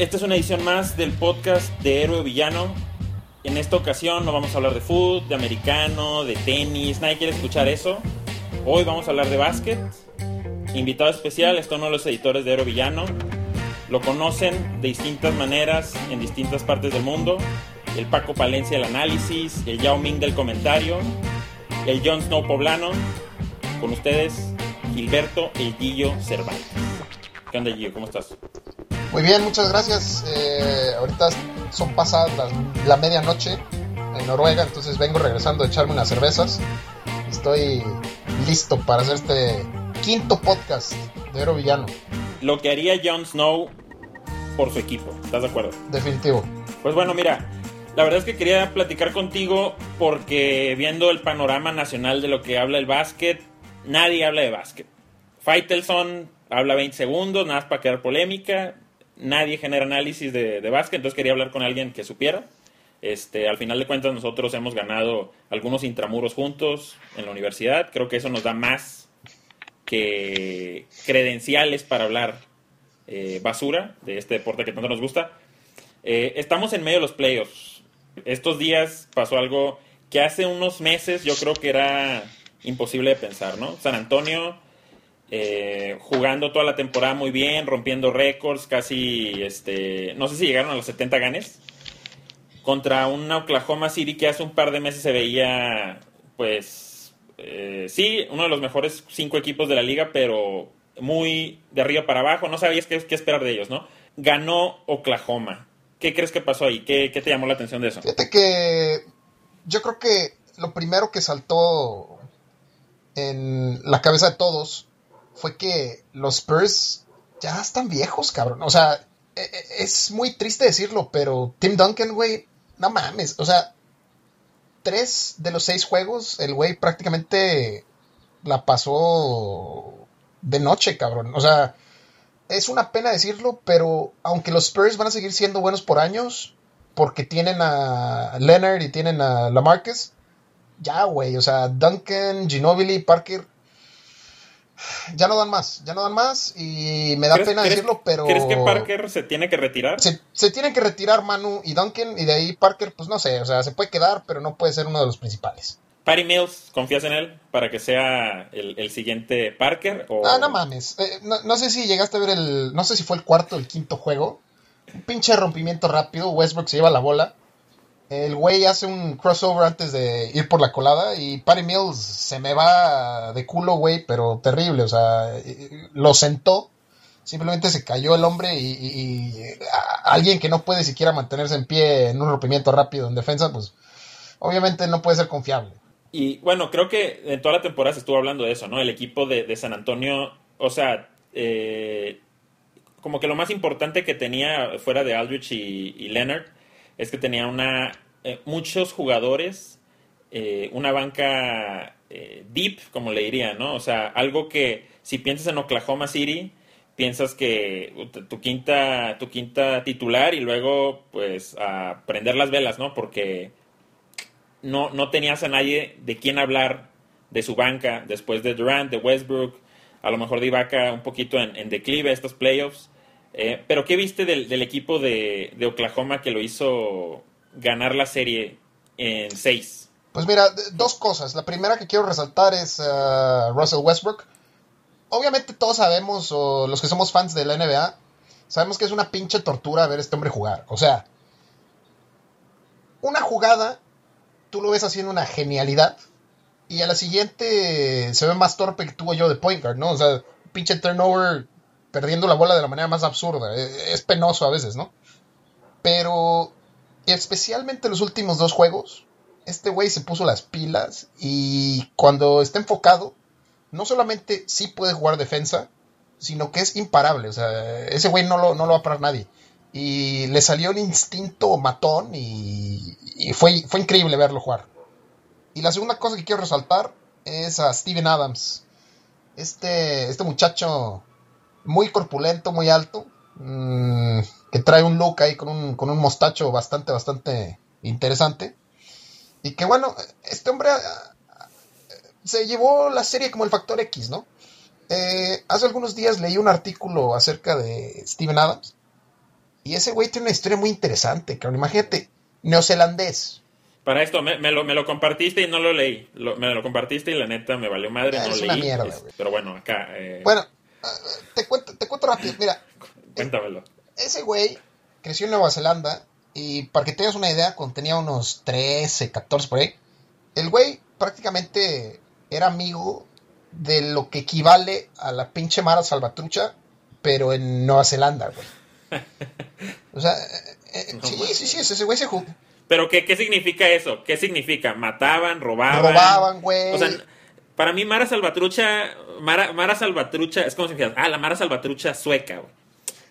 Esta es una edición más del podcast de Héroe Villano. En esta ocasión no vamos a hablar de fútbol, de americano, de tenis, nadie quiere escuchar eso. Hoy vamos a hablar de básquet. Invitado especial está uno de los editores de Héroe Villano. Lo conocen de distintas maneras en distintas partes del mundo. El Paco Palencia del análisis, el Yao Ming del comentario, el Jon Snow poblano. Con ustedes, Gilberto El Guillo Cervantes. ¿Qué onda, Gillo? ¿Cómo estás? Muy bien, muchas gracias. Eh, ahorita son pasadas las- la medianoche en Noruega, entonces vengo regresando a echarme unas cervezas. Estoy listo para hacer este quinto podcast de Héroe Villano, Lo que haría Jon Snow por su equipo. ¿Estás de acuerdo? definitivo. Pues bueno, mira, la verdad es que quería platicar contigo porque viendo el panorama nacional de lo que habla el básquet, nadie habla de básquet. Faitelson habla 20 segundos, nada más para crear polémica. Nadie genera análisis de, de básquet, entonces quería hablar con alguien que supiera. Este, al final de cuentas nosotros hemos ganado algunos intramuros juntos en la universidad. Creo que eso nos da más que credenciales para hablar eh, basura de este deporte que tanto nos gusta. Eh, estamos en medio de los playoffs. Estos días pasó algo que hace unos meses yo creo que era imposible de pensar, ¿no? San Antonio eh, jugando toda la temporada muy bien, rompiendo récords, casi, este, no sé si llegaron a los 70 ganes, contra un Oklahoma City que hace un par de meses se veía, pues, eh, sí, uno de los mejores cinco equipos de la liga, pero muy de arriba para abajo, no sabías qué, esperar de ellos, ¿no? Ganó Oklahoma. ¿Qué crees que pasó ahí? ¿Qué, qué te llamó la atención de eso? Fíjate que yo creo que lo primero que saltó en la cabeza de todos fue que los Spurs ya están viejos, cabrón. O sea, e- e- es muy triste decirlo, pero Tim Duncan, güey, no mames. O sea, tres de los seis juegos, el güey prácticamente la pasó de noche, cabrón. O sea, es una pena decirlo, pero aunque los Spurs van a seguir siendo buenos por años, porque tienen a Leonard y tienen a Lamarcus, ya, güey, o sea, Duncan, Ginobili, Parker, ya no dan más, ya no dan más y me da ¿Crees- pena crees- decirlo, pero... ¿Crees que Parker se tiene que retirar? Se, se tienen que retirar Manu y Duncan y de ahí Parker, pues no sé, o sea, se puede quedar, pero no puede ser uno de los principales. Patty Mills, ¿confías en él para que sea el, el siguiente Parker? O... Ah, no mames. Eh, no, no sé si llegaste a ver el. No sé si fue el cuarto o el quinto juego. Un pinche rompimiento rápido. Westbrook se lleva la bola. El güey hace un crossover antes de ir por la colada. Y Patty Mills se me va de culo, güey, pero terrible. O sea, eh, lo sentó. Simplemente se cayó el hombre y, y- alguien que no puede siquiera mantenerse en pie en un rompimiento rápido en defensa, pues obviamente no puede ser confiable. Y bueno, creo que en toda la temporada se estuvo hablando de eso, ¿no? El equipo de, San Antonio, o sea, eh, como que lo más importante que tenía fuera de Aldrich y Leonard es que tenía una eh, muchos jugadores, eh, una banca eh, deep, como le diría, ¿no? O sea, algo que si piensas en Oklahoma City, piensas que tu, tu quinta tu quinta titular y luego pues a prender las velas, ¿no? Porque no, no tenías a nadie de quien hablar de su banca después de Durant, de Westbrook, a lo mejor de Ibaka un poquito en, en declive estos playoffs. Eh, pero ¿qué viste del, equipo de, Oklahoma que lo hizo ganar la serie en seis? Pues mira, dos cosas. La primera que quiero resaltar es uh, Russell Westbrook. Obviamente todos sabemos, o los que somos fans de la NBA, sabemos que es una pinche tortura ver a este hombre jugar. O sea, una jugada, tú lo ves haciendo una genialidad, y a la siguiente se ve más torpe que tuvo yo de point guard, ¿no? O sea, pinche turnover perdiendo la bola de la manera más absurda. Eh, Es penoso a veces, ¿no? Pero especialmente los últimos dos juegos, este güey se puso las pilas y cuando está enfocado, no solamente sí puede jugar defensa, sino que es imparable. O sea, ese güey no lo, no lo va a parar nadie. Y le salió el instinto matón y, y fue, fue increíble verlo jugar. Y la segunda cosa que quiero resaltar es a Steven Adams. Este, este muchacho muy corpulento, muy alto, mmm, que trae un look ahí con un, con un mostacho bastante, bastante interesante. Y que bueno, este hombre uh, se llevó la serie como el factor X, ¿no? Eh, hace algunos días leí un artículo acerca de Steven Adams Y ese güey tiene una historia muy interesante, cabrón. Imagínate, neozelandés. Para esto, me, me, lo, me lo compartiste y no lo leí. Lo, me lo compartiste y la neta me valió madre, Ah, no es lo una leí. mierda, Es- güey. pero bueno, acá. eh, Bueno, ah, te cuento, te cuento rápido. Mira, cuéntamelo. ese güey creció en Nueva Zelanda y para que tengas una idea, cuando tenía unos 13, 14 por ahí, el güey prácticamente era amigo de lo que equivale a la pinche Mara Salvatrucha, pero en Nueva Zelanda, güey. O sea, eh, eh, No sí, sí, sí, ese güey se ju- Pero, ¿qué, ¿qué significa eso? ¿Qué significa? ¿Mataban? ¿Robaban? robaban, güey. O sea, para mí Mara Salvatrucha, Mara, Mara Salvatrucha, es como si dijeras, ah, la Mara Salvatrucha sueca, güey.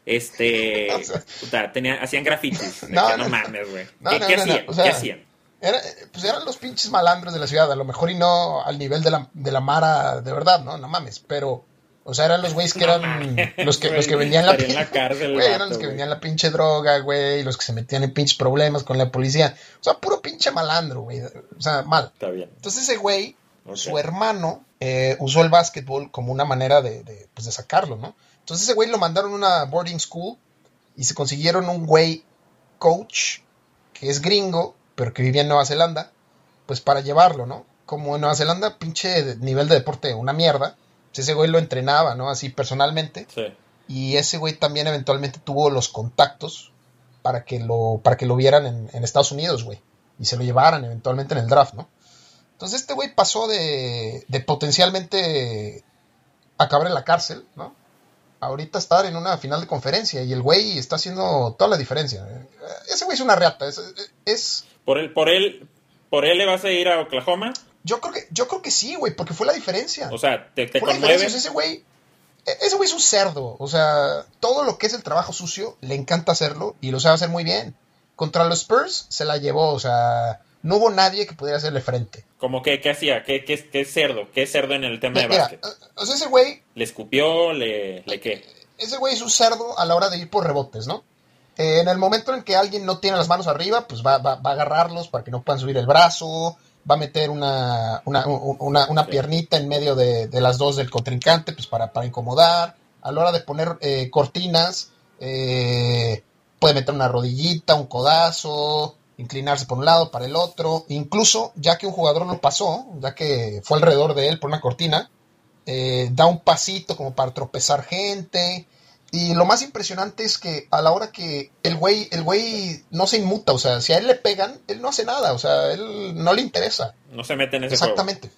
Este, O sea- puta, tenía, hacían grafitis. No, que no, no, no. mames, güey. No, ¿Qué, hacían? o sea- ¿Qué hacían? Era, pues eran los pinches malandros de la ciudad, a lo mejor y no al nivel de la, de la Mara de verdad, ¿no? No mames, pero, o sea, eran los güeyes que eran los que, los que vendían la, en la cárcel el güey, eran los que vendían la pinche droga, güey, los que se metían en pinches problemas con la policía, o sea, puro pinche malandro, güey, o sea, mal. Está bien. Entonces ese güey, Su hermano, eh, usó el básquetbol como una manera de, de, pues, de sacarlo, ¿no? Entonces ese güey lo mandaron a una boarding school y se consiguieron un güey coach que es gringo, pero que vivía en Nueva Zelanda, pues para llevarlo, ¿no? Como en Nueva Zelanda, pinche nivel de deporte, una mierda. Pues ese güey lo entrenaba, ¿no? Así personalmente. Sí. Y ese güey también eventualmente tuvo los contactos para que lo, para que lo vieran en, en Estados Unidos, güey. Y se lo llevaran eventualmente en el draft, ¿no? Entonces este güey pasó de, de potencialmente acabar en la cárcel, ¿no? Ahorita estar en una final de conferencia y el güey está haciendo toda la diferencia. Ese güey es una reata. Es, es- ¿Por él, por él, por él le vas a ir a Oklahoma? yo creo que, yo creo que sí, güey, porque fue la diferencia. O sea, ¿te, te Fue la conmueve? diferencia. Ese güey, e- ese güey es un cerdo. O sea, todo lo que es el trabajo sucio, le encanta hacerlo y lo sabe hacer muy bien. Contra los Spurs se la llevó, o sea, no hubo nadie que pudiera hacerle frente. ¿Cómo que, qué hacía? ¿Qué, qué, qué cerdo? ¿Qué cerdo en el tema de Mira, básquet? o sea, ese güey, ¿Le escupió? ¿Le, le qué? ese güey es un cerdo a la hora de ir por rebotes, ¿no? Eh, en el momento en que alguien no tiene las manos arriba, pues va, va- va a agarrarlos para que no puedan subir el brazo, va a meter una, una, una- una Sí. piernita en medio de, de las dos del contrincante, pues para, para incomodar. A la hora de poner eh, cortinas, eh, puede meter una rodillita, un codazo, inclinarse por un lado, para el otro. Incluso, ya que un jugador lo pasó, ya que fue alrededor de él por una cortina, eh, da un pasito como para tropezar gente. Y lo más impresionante es que a la hora que el güey, el güey no se inmuta, o sea, si a él le pegan, él no hace nada, o sea, él no le interesa. No se mete en ese juego. Exactamente.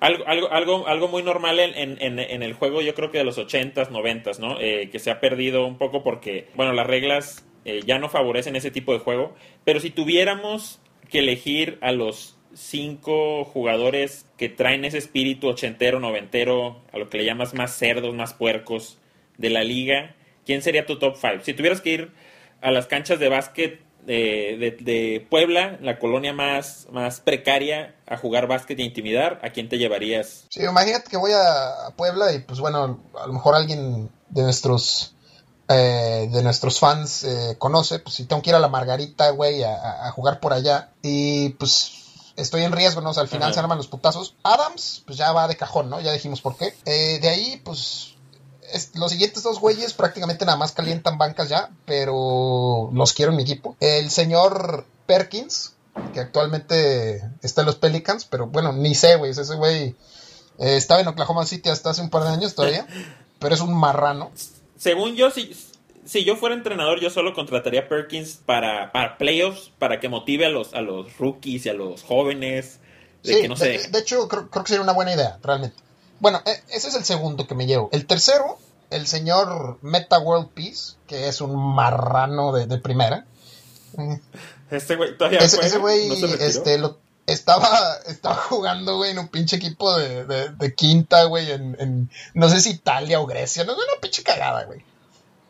Algo, algo, algo, algo muy normal en, en, en- en el juego, yo creo que de los 80s, 90s, ¿no? Eh, que se ha perdido un poco porque, bueno, las reglas eh, ya no favorecen ese tipo de juego. Pero si tuviéramos que elegir a los cinco jugadores que traen ese espíritu ochentero, noventero, a lo que le llamas más cerdos, más puercos de la liga, ¿quién sería tu top five? Si tuvieras que ir a las canchas de básquet de, de- Puebla, la colonia más, más precaria, a jugar básquet a intimidar, ¿a quién te llevarías? Sí, imagínate que voy a, a Puebla y pues bueno, a lo mejor alguien de nuestros eh, de nuestros fans eh, conoce, pues si tengo que ir a la Margarita, güey, a, a- jugar por allá y pues estoy en riesgo, ¿no? O sea, al final Ajá. se arman los putazos. Adams, pues ya va de cajón, ¿no? Ya dijimos por qué. Eh, de ahí, pues es- los siguientes dos güeyes prácticamente nada más calientan bancas ya, pero los quiero en mi equipo. El señor Perkins, que actualmente está en los Pelicans, pero bueno, ni sé, güey, ese güey eh, estaba en Oklahoma City hasta hace un par de años todavía, pero es un marrano. Según yo, si, si yo fuera entrenador, yo solo contrataría a Perkins para, para playoffs, para que motive a los, a los rookies y a los jóvenes. De Sí, que no se de- de hecho creo, creo que sería una buena idea, realmente. Bueno, e- ese es el segundo que me llevo. El tercero, el señor Meta World Peace, que es un marrano de, de primera. Este güey todavía Ese, juega? ese güey este, lo- estaba, estaba jugando, güey, en un pinche equipo de, de- de quinta, güey, en, en no sé si Italia o Grecia, no, una pinche cagada, güey.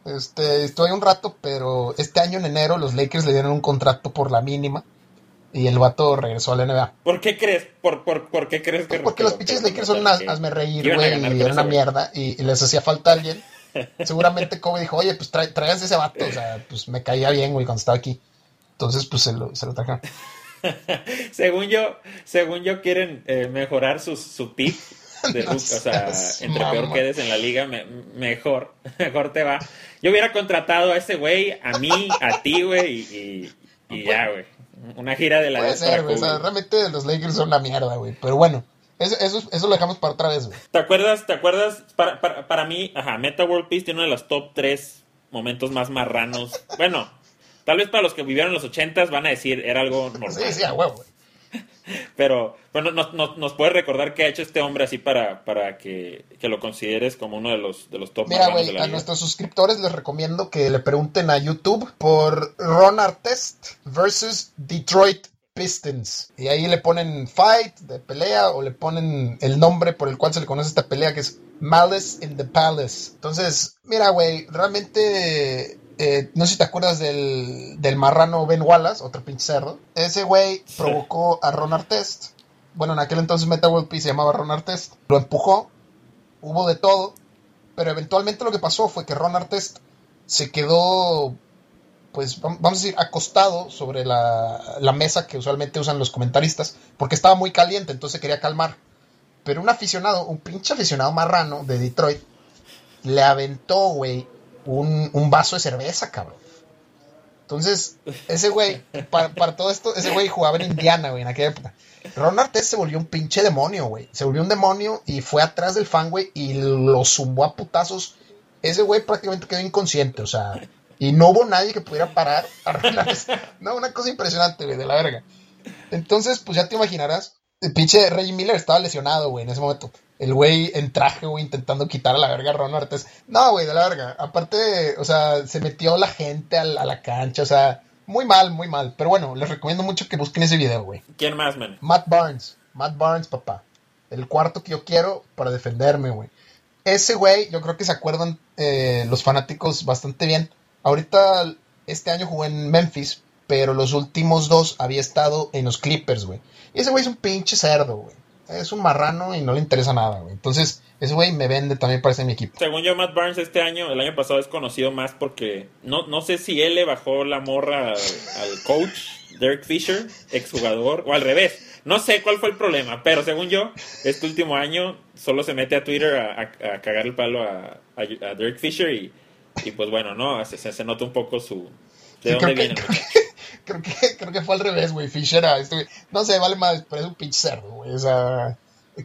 Este, estuve un rato, pero este año en enero los Lakers le dieron un contrato por la mínima y el vato regresó a la NBA. ¿Por qué crees? ¿Por, por, por qué crees que Porque los pinches Lakers son unas hazme reír, güey, y era una mierda, y, y les hacía falta alguien. Seguramente Kobe dijo, oye, pues trae, traigas ese vato, o sea, pues me caía bien, güey, cuando estaba aquí. Entonces, pues se lo, se lo trajeron. según yo, según yo quieren eh, mejorar su, su pick de No o sea, entre peor mamón. quedes en la liga, me- mejor, mejor te va. Yo hubiera contratado a ese güey, a mí, a ti, güey, y, y- y ya, güey. Una gira de la Puede ser, güey. O sea, realmente los Lakers son una mierda, güey. Pero bueno, eso, eso, eso lo dejamos para otra vez, güey. ¿Te acuerdas? ¿Te acuerdas? Para, para, para mí, ajá, Meta World Peace tiene uno de los top 3 momentos más marranos. Bueno, tal vez para los que vivieron los 80s van a decir era algo normal. Sí, sí, a huevo. Pero bueno, nos, nos, nos puede recordar qué ha hecho este hombre así para, para que, que lo consideres como uno de los, de los top Mira, güey, a liga. nuestros suscriptores les recomiendo que le pregunten a YouTube por Ron Artest versus Detroit Pistons. Y ahí le ponen fight de pelea o le ponen el nombre por el cual se le conoce esta pelea que es Malice in the Palace. Entonces, mira, güey, realmente... eh, no sé si te acuerdas del, del marrano Ben Wallace, otro pinche cerdo. Ese güey provocó a Ron Artest. Bueno, en aquel entonces Meta World Peace se llamaba Ron Artest. Lo empujó. Hubo de todo. Pero eventualmente lo que pasó fue que Ron Artest se quedó, pues vam- vamos a decir, acostado sobre la, la mesa que usualmente usan los comentaristas, porque estaba muy caliente, entonces quería calmar. Pero un aficionado, un pinche aficionado marrano de Detroit, le aventó, güey, un, un vaso de cerveza, cabrón. Entonces, ese güey, para, para todo esto, ese güey jugaba en Indiana, güey, en aquella época. Ron Artest se volvió un pinche demonio, güey. Se volvió un demonio y fue atrás del fan, güey, y lo zumbó a putazos. Ese güey prácticamente quedó inconsciente, o sea, y no hubo nadie que pudiera parar a Ron Artest. No, una cosa impresionante, güey, de la verga. Entonces, pues ya te imaginarás, el pinche Reggie Miller estaba lesionado, güey, en ese momento. El güey en traje, güey, intentando quitar a la verga a Ron Artest. No, güey, de la verga. Aparte, o sea, se metió la gente a la, a la cancha, o sea, muy mal, muy mal. Pero bueno, les recomiendo mucho que busquen ese video, güey. ¿Quién más, man? Matt Barnes, Matt Barnes, papá. El cuarto que yo quiero para defenderme, güey. Ese güey, yo creo que se acuerdan eh, los fanáticos bastante bien. Ahorita, este año jugó en Memphis, pero los últimos dos había estado en los Clippers, güey. Y ese güey es un pinche cerdo, güey. Es un marrano y no le interesa nada, güey. Entonces, ese güey me vende también para ser mi equipo. Según yo, Matt Barnes este año, el año pasado es conocido más porque no, no sé si él le bajó la morra al, al coach, Derek Fisher, exjugador, o al revés. No sé cuál fue el problema, pero según yo, este último año solo se mete a Twitter a, a- a cagar el palo a, a- Derek Fisher y, y pues bueno, no, se, se- nota un poco su... ¿De Sí, dónde que- viene? Creo que, creo que fue al revés, güey. Fisher, a este güey. No sé, vale más, pero es un pinche cerdo, güey. O sea,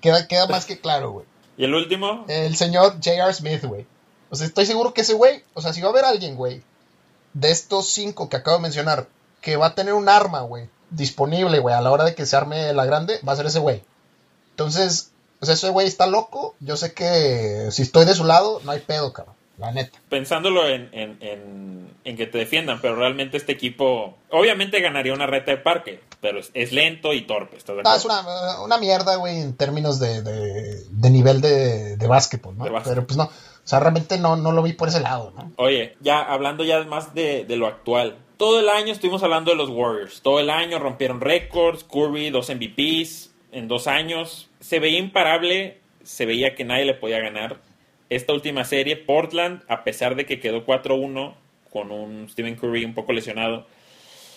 queda, queda más que claro, güey. Y el último, El señor J.R. Smith, güey. O sea, estoy seguro que ese güey, o sea, si va a haber alguien, güey, de estos cinco que acabo de mencionar, que va a tener un arma, güey, disponible, güey, a la hora de que se arme la grande, va a ser ese güey. Entonces, o sea, ese güey está loco. Yo sé que si estoy de su lado, no hay pedo, cabrón. La neta. pensándolo en, en, en, en que te defiendan, pero realmente este equipo obviamente ganaría una reta de parque, pero es, es lento y torpe. ¿estás de No, acuerdo? es una, una mierda, güey, en términos de, de, de nivel de, de básquetbol, ¿no? Básquet. Pero pues no. O sea, realmente no, no lo vi por ese lado, ¿no? Oye, ya hablando ya más de, de lo actual. Todo el año estuvimos hablando de los Warriors. Todo el año rompieron récords. Curry, dos MVPs en dos años. Se veía imparable. Se veía que nadie le podía ganar. Esta última serie, Portland, a pesar de que quedó 4-1 con un Stephen Curry un poco lesionado,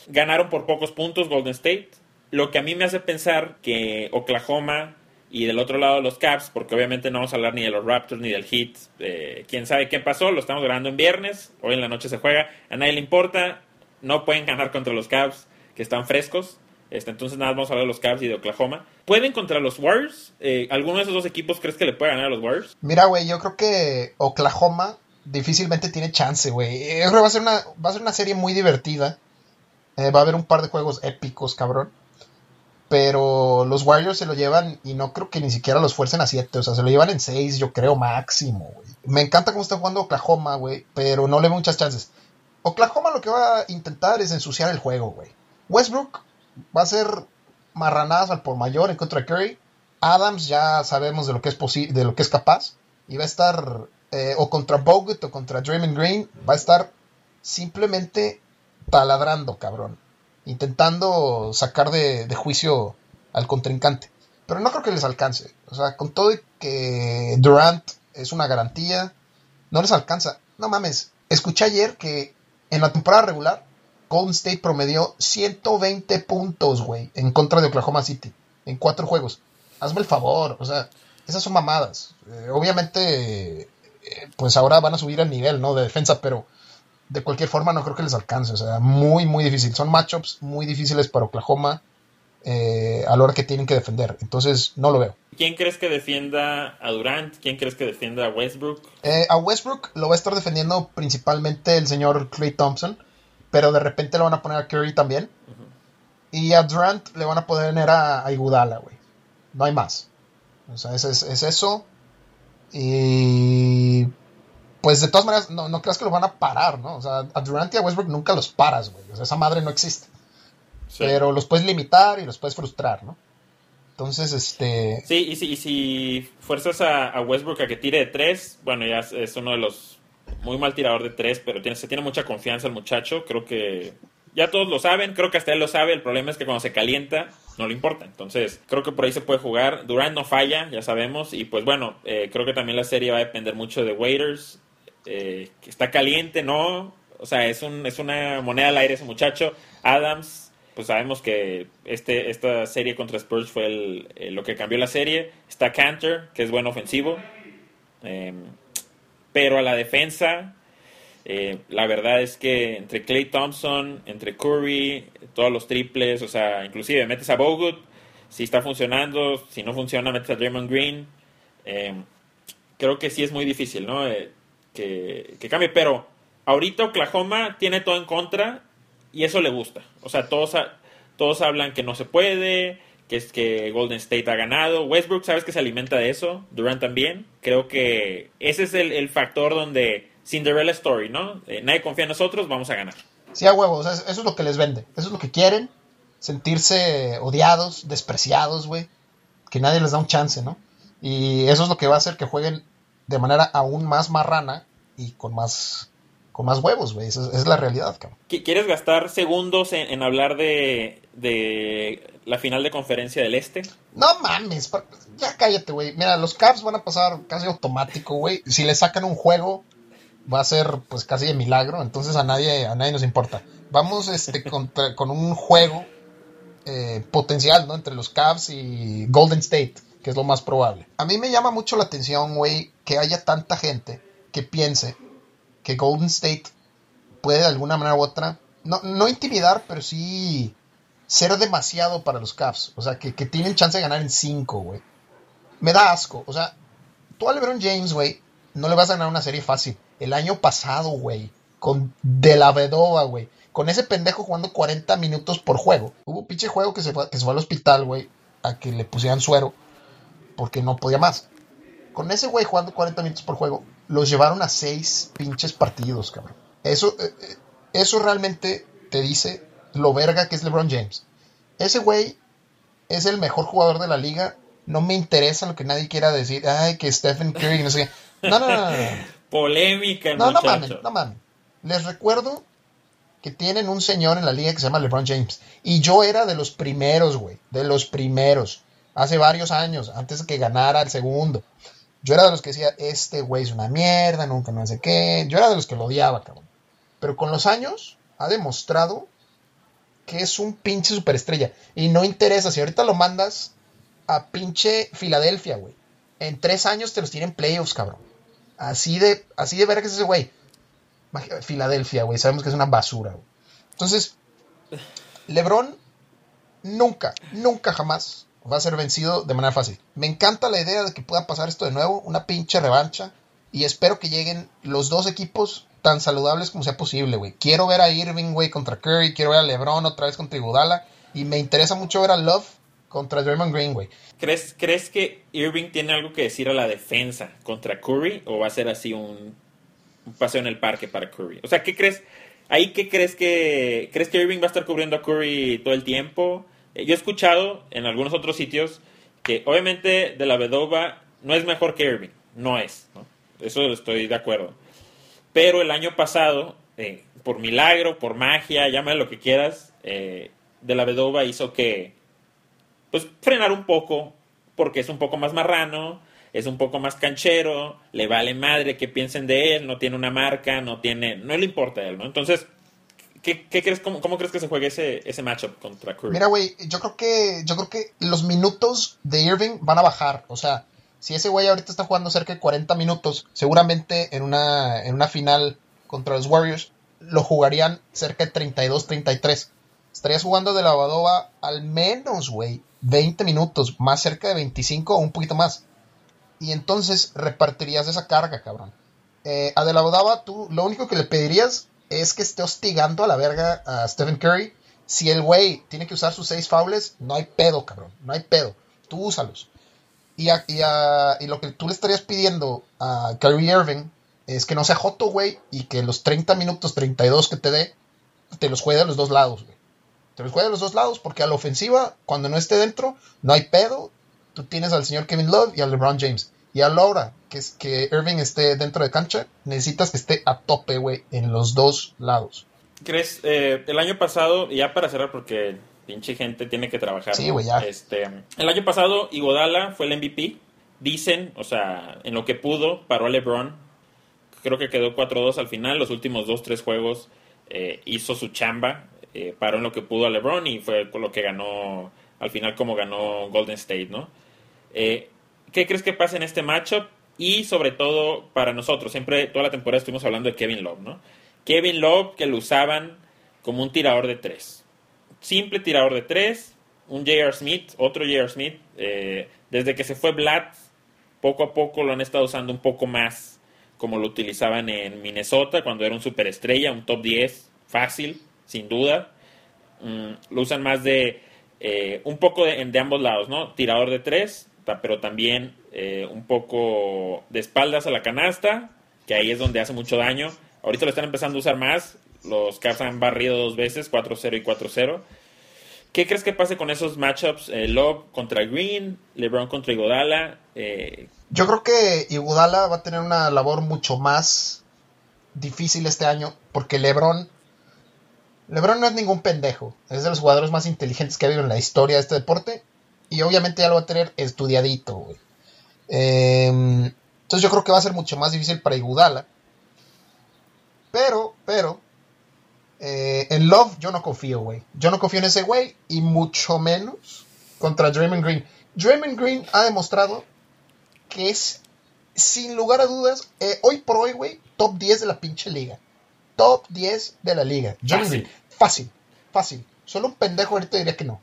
ganaron por pocos puntos Golden State. Lo que a mí me hace pensar que Oklahoma y del otro lado los Caps, porque obviamente no vamos a hablar ni de los Raptors ni del Heat, eh, quién sabe qué pasó, lo estamos grabando en viernes, hoy en la noche se juega, a nadie le importa, no pueden ganar contra los Caps que están frescos, este, entonces nada, vamos a hablar de los Caps y de Oklahoma. ¿Pueden contra los Warriors? Eh, ¿Alguno de esos dos equipos crees que le puede ganar a los Warriors? Mira, güey, yo creo que Oklahoma difícilmente tiene chance, güey. Yo creo que va a ser una, va a ser una serie muy divertida. Eh, va a haber un par de juegos épicos, cabrón. Pero los Warriors se lo llevan y no creo que ni siquiera los fuercen a 7. O sea, se lo llevan en 6, yo creo, máximo, güey. Me encanta cómo está jugando Oklahoma, güey. Pero no le veo muchas chances. Oklahoma lo que va a intentar es ensuciar el juego, güey. Westbrook va a ser marranadas al por mayor en contra de Curry. Adams ya sabemos de lo que es de lo que es capaz. Y va a estar eh, o contra Bogut o contra Draymond Green. Va a estar simplemente taladrando, cabrón. Intentando sacar de, juicio al contrincante. Pero no creo que les alcance. O sea, con todo que Durant es una garantía, no les alcanza. No mames. Escuché ayer que en la temporada regular Golden State promedió 120 puntos, güey, en contra de Oklahoma City. En cuatro juegos. Hazme el favor. O sea, esas son mamadas. Eh, obviamente, eh, pues ahora van a subir el nivel, ¿no? De defensa, pero de cualquier forma no creo que les alcance. O sea, muy, muy difícil. Son matchups muy difíciles para Oklahoma eh, a la hora que tienen que defender. Entonces, no lo veo. ¿Quién crees que defienda a Durant? ¿Quién crees que defienda a Westbrook? Eh, a Westbrook lo va a estar defendiendo principalmente el señor Clay Thompson, pero de repente lo van a poner a Curry también. Y a Durant le van a poner a, a Igudala, güey. No hay más. O sea, es, es, es eso. Y pues de todas maneras, no, no creas que los van a parar, ¿no? O sea, a Durant y a Westbrook nunca los paras, güey. O sea, esa madre no existe. Sí. Pero los puedes limitar y los puedes frustrar, ¿no? Entonces, este. Sí, y si, y si fuerzas a, a Westbrook a que tire de tres, bueno, ya es, es uno de los muy mal tirador de tres, pero tiene, se tiene mucha confianza el muchacho. Creo que ya todos lo saben, creo que hasta él lo sabe. El problema es que cuando se calienta, no le importa. Entonces, creo que por ahí se puede jugar. Durant no falla, ya sabemos. Y pues bueno, eh, creo que también la serie va a depender mucho de Waiters. Eh, está caliente, ¿no? O sea, es, un, es una moneda al aire ese muchacho. Adams, pues sabemos que este, esta serie contra Spurs fue el, eh, lo que cambió la serie. Está Cantor, que es buen ofensivo. Pero a la defensa, eh, la verdad es que entre Clay Thompson, entre Curry, todos los triples, o sea, inclusive metes a Bogut, si está funcionando, si no funciona, metes a Draymond Green. Eh, creo que sí es muy difícil, ¿no? Eh, que, que cambie, pero ahorita Oklahoma tiene todo en contra y eso le gusta. O sea, todos, todos hablan que no se puede, que es que Golden State ha ganado. Westbrook, sabes que se alimenta de eso. Durant también. Creo que ese es el, el factor donde Cinderella Story, ¿no? Eh, nadie confía en nosotros, vamos a ganar. Sí, a huevo, o sea, eso es lo que les vende. Eso es lo que quieren. Sentirse odiados, despreciados, güey. Que nadie les da un chance, ¿no? Y eso es lo que va a hacer que jueguen de manera aún más marrana y con más, con más huevos, güey. Esa es, la realidad, cabrón. ¿Qui- ¿Quieres gastar segundos en, en hablar de, de la final de conferencia del Este? No mames, ya cállate, güey. Mira, los Cavs van a pasar casi automático, güey. Si le sacan un juego, va a ser pues casi de milagro. Entonces a nadie, a nadie nos importa. Vamos este, contra- con un juego eh, potencial, ¿no? Entre los Cavs y Golden State, que es lo más probable. A mí me llama mucho la atención, güey, que haya tanta gente que piense que Golden State puede de alguna manera u otra, no, no intimidar, pero sí ser demasiado para los Cavs. O sea, que, que tienen chance de ganar en 5, güey. Me da asco. O sea, tú a LeBron James, güey, no le vas a ganar una serie fácil. El año pasado, güey, con De La Vedova, güey, con ese pendejo jugando 40 minutos por juego. Hubo un pinche juego que se, fue, que se fue al hospital, güey, a que le pusieran suero porque no podía más. Con ese güey jugando 40 minutos por juego, los llevaron a 6 pinches partidos, cabrón. Eso, eh, eh, eso realmente te dice lo verga que es LeBron James. Ese güey es el mejor jugador de la liga. No me interesa lo que nadie quiera decir. Ay, que Stephen Curry, no sé qué. No, no, no, no. no. Polémica, No, no muchacho. mames, no mames. Les recuerdo que tienen un señor en la liga que se llama LeBron James. Y yo era de los primeros, güey. De los primeros. Hace varios años, antes de que ganara el segundo. Yo era de los que decía, este güey es una mierda, nunca no sé qué. Yo era de los que lo odiaba, cabrón. Pero con los años ha demostrado que es un pinche superestrella. Y no interesa, si ahorita lo mandas a pinche Filadelfia, güey. En tres años te los tienen playoffs, cabrón. Así de, así de ver que es ese güey. Filadelfia, güey. Sabemos que es una basura, güey. Entonces, LeBron nunca, nunca jamás va a ser vencido de manera fácil. Me encanta la idea de que pueda pasar esto de nuevo, una pinche revancha. Y espero que lleguen los dos equipos tan saludables como sea posible, güey. Quiero ver a Irving, güey, contra Curry. Quiero ver a LeBron otra vez contra Iguodala. Y me interesa mucho ver a Love contra Draymond Green, güey. ¿Crees, ¿Crees que Irving tiene algo que decir a la defensa contra Curry o va a ser así un, un paseo en el parque para Curry? O sea, ¿qué crees? ¿Ahí qué crees que... ¿Crees que Irving va a estar cubriendo a Curry todo el tiempo? Eh, Yo he escuchado en algunos otros sitios que obviamente de la Vedova no es mejor que Irving. No es, ¿no? Eso estoy de acuerdo. Pero el año pasado, eh, por milagro, por magia, llámale lo que quieras, eh, de la Vedova hizo que pues frenar un poco, porque es un poco más marrano, es un poco más canchero, le vale madre que piensen de él, no tiene una marca, no tiene, no le importa a él, ¿no? Entonces, ¿qué, crees, cómo, cómo crees que se juegue ese, ese matchup contra Curry? Mira, güey, yo creo que yo creo que los minutos de Irving van a bajar. O sea, Si ese güey ahorita está jugando cerca de 40 minutos, seguramente en una, en una final contra los Warriors lo jugarían cerca de 32, 33. Estarías jugando de la Badova al menos, güey, 20 minutos, más cerca de 25 o un poquito más. Y entonces repartirías esa carga, cabrón. Eh, a De La Badova, tú lo único que le pedirías es que esté hostigando a la verga a Stephen Curry. Si el güey tiene que usar sus seis faules, no hay pedo, cabrón. No hay pedo. Tú úsalos. Y, y, lo que tú le estarías pidiendo a Kyrie Irving es que no sea joto, güey, y que los 30 minutos, 32 que te dé, te los juegue a los dos lados, güey. Te los juegue a los dos lados, porque a la ofensiva, cuando no esté dentro, no hay pedo. Tú tienes al señor Kevin Love y al LeBron James. Y a la hora que, es, que Irving esté dentro de cancha, necesitas que esté a tope, güey, en los dos lados. ¿Crees? Eh, el año pasado, ya para cerrar, porque pinche gente tiene que trabajar. Sí, güey, ya. Este, el año pasado, Iguodala fue el MVP. Dicen, o sea, en lo que pudo, paró a LeBron. Creo que quedó 4-2 al final. Los últimos 2-3 juegos eh, hizo su chamba. Eh, paró en lo que pudo a LeBron y fue lo que ganó, al final, como ganó Golden State, ¿no? ¿Qué crees que pasa en este matchup? Y sobre todo para nosotros, siempre toda la temporada estuvimos hablando de Kevin Love, ¿no? Kevin Love que lo usaban como un tirador de tres. Simple tirador de tres, un J.R. Smith, otro J.R. Smith. Eh, desde que se fue Blatt, poco a poco lo han estado usando un poco más como lo utilizaban en Minnesota cuando era un superestrella, un top 10, fácil, sin duda. Mm, lo usan más de eh, un poco de, de ambos lados, ¿no? Tirador de tres, pero también eh, un poco de espaldas a la canasta, que ahí es donde hace mucho daño. Ahorita lo están empezando a usar más. Los Cavs han barrido dos veces, 4-0 y 4-0. ¿Qué crees que pase con esos matchups? Eh, Love contra Green, LeBron contra Iguodala. Eh, Yo creo que Iguodala va a tener una labor mucho más difícil este año porque LeBron LeBron no es ningún pendejo, es de los jugadores más inteligentes que ha habido en la historia de este deporte y obviamente ya lo va a tener estudiadito, güey. Em, entonces yo creo que va a ser mucho más difícil para Igudala. Pero, pero, eh, en Love yo no confío, güey. Yo no confío en ese güey y mucho menos contra Draymond Green. Draymond Green ha demostrado que es, sin lugar a dudas, eh, hoy por hoy, güey, top 10 de la pinche liga. Top 10 de la liga. Draymond Green, fácil, fácil. Solo un pendejo ahorita diría que no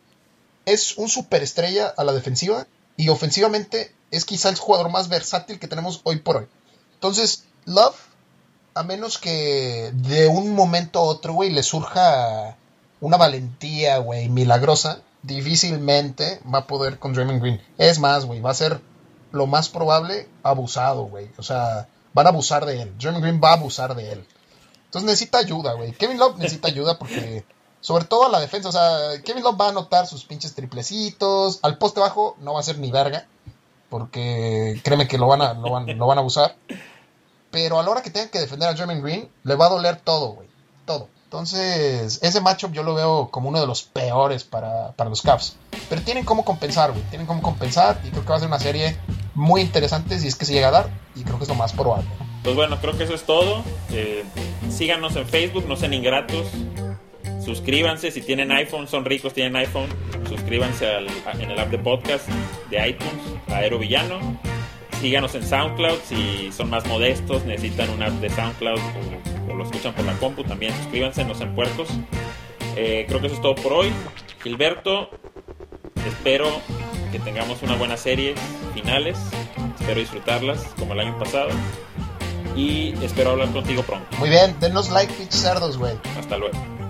es un superestrella a la defensiva y ofensivamente es quizá el jugador más versátil que tenemos hoy por hoy. Entonces, Love, a menos que de un momento a otro, güey, le surja una valentía, güey, milagrosa, difícilmente va a poder con Draymond Green. Es más, güey, va a ser lo más probable abusado, güey. O sea, van a abusar de él. Draymond Green va a abusar de él. Entonces necesita ayuda, güey. Kevin Love necesita ayuda porque sobre todo a la defensa, o sea, Kevin Love va a anotar sus pinches triplecitos. Al poste bajo no va a ser ni verga. Porque créeme que lo van a, lo van, a abusar. Pero a la hora que tengan que defender a German Green, le va a doler todo, güey. Todo. Entonces, ese matchup yo lo veo como uno de los peores para, para los Cavs. Pero tienen cómo compensar, güey. Tienen cómo compensar. Y creo que va a ser una serie muy interesante si es que se llega a dar. Y creo que es lo más probable. Pues bueno, creo que eso es todo. Eh, síganos en Facebook, no sean ingratos. Suscríbanse, si tienen iPhone, son ricos, tienen iPhone, suscríbanse al, en el app de podcast de iTunes, Aero Villano. Síganos en SoundCloud, si son más modestos, necesitan un app de SoundCloud o, lo escuchan por la compu, también suscríbanse, no sean puercos. Eh, creo que eso es todo por hoy. Gilberto, espero que tengamos una buena serie finales, espero disfrutarlas como el año pasado y espero hablar contigo pronto. Muy bien, denos like, pitch cerdos, güey. Hasta luego.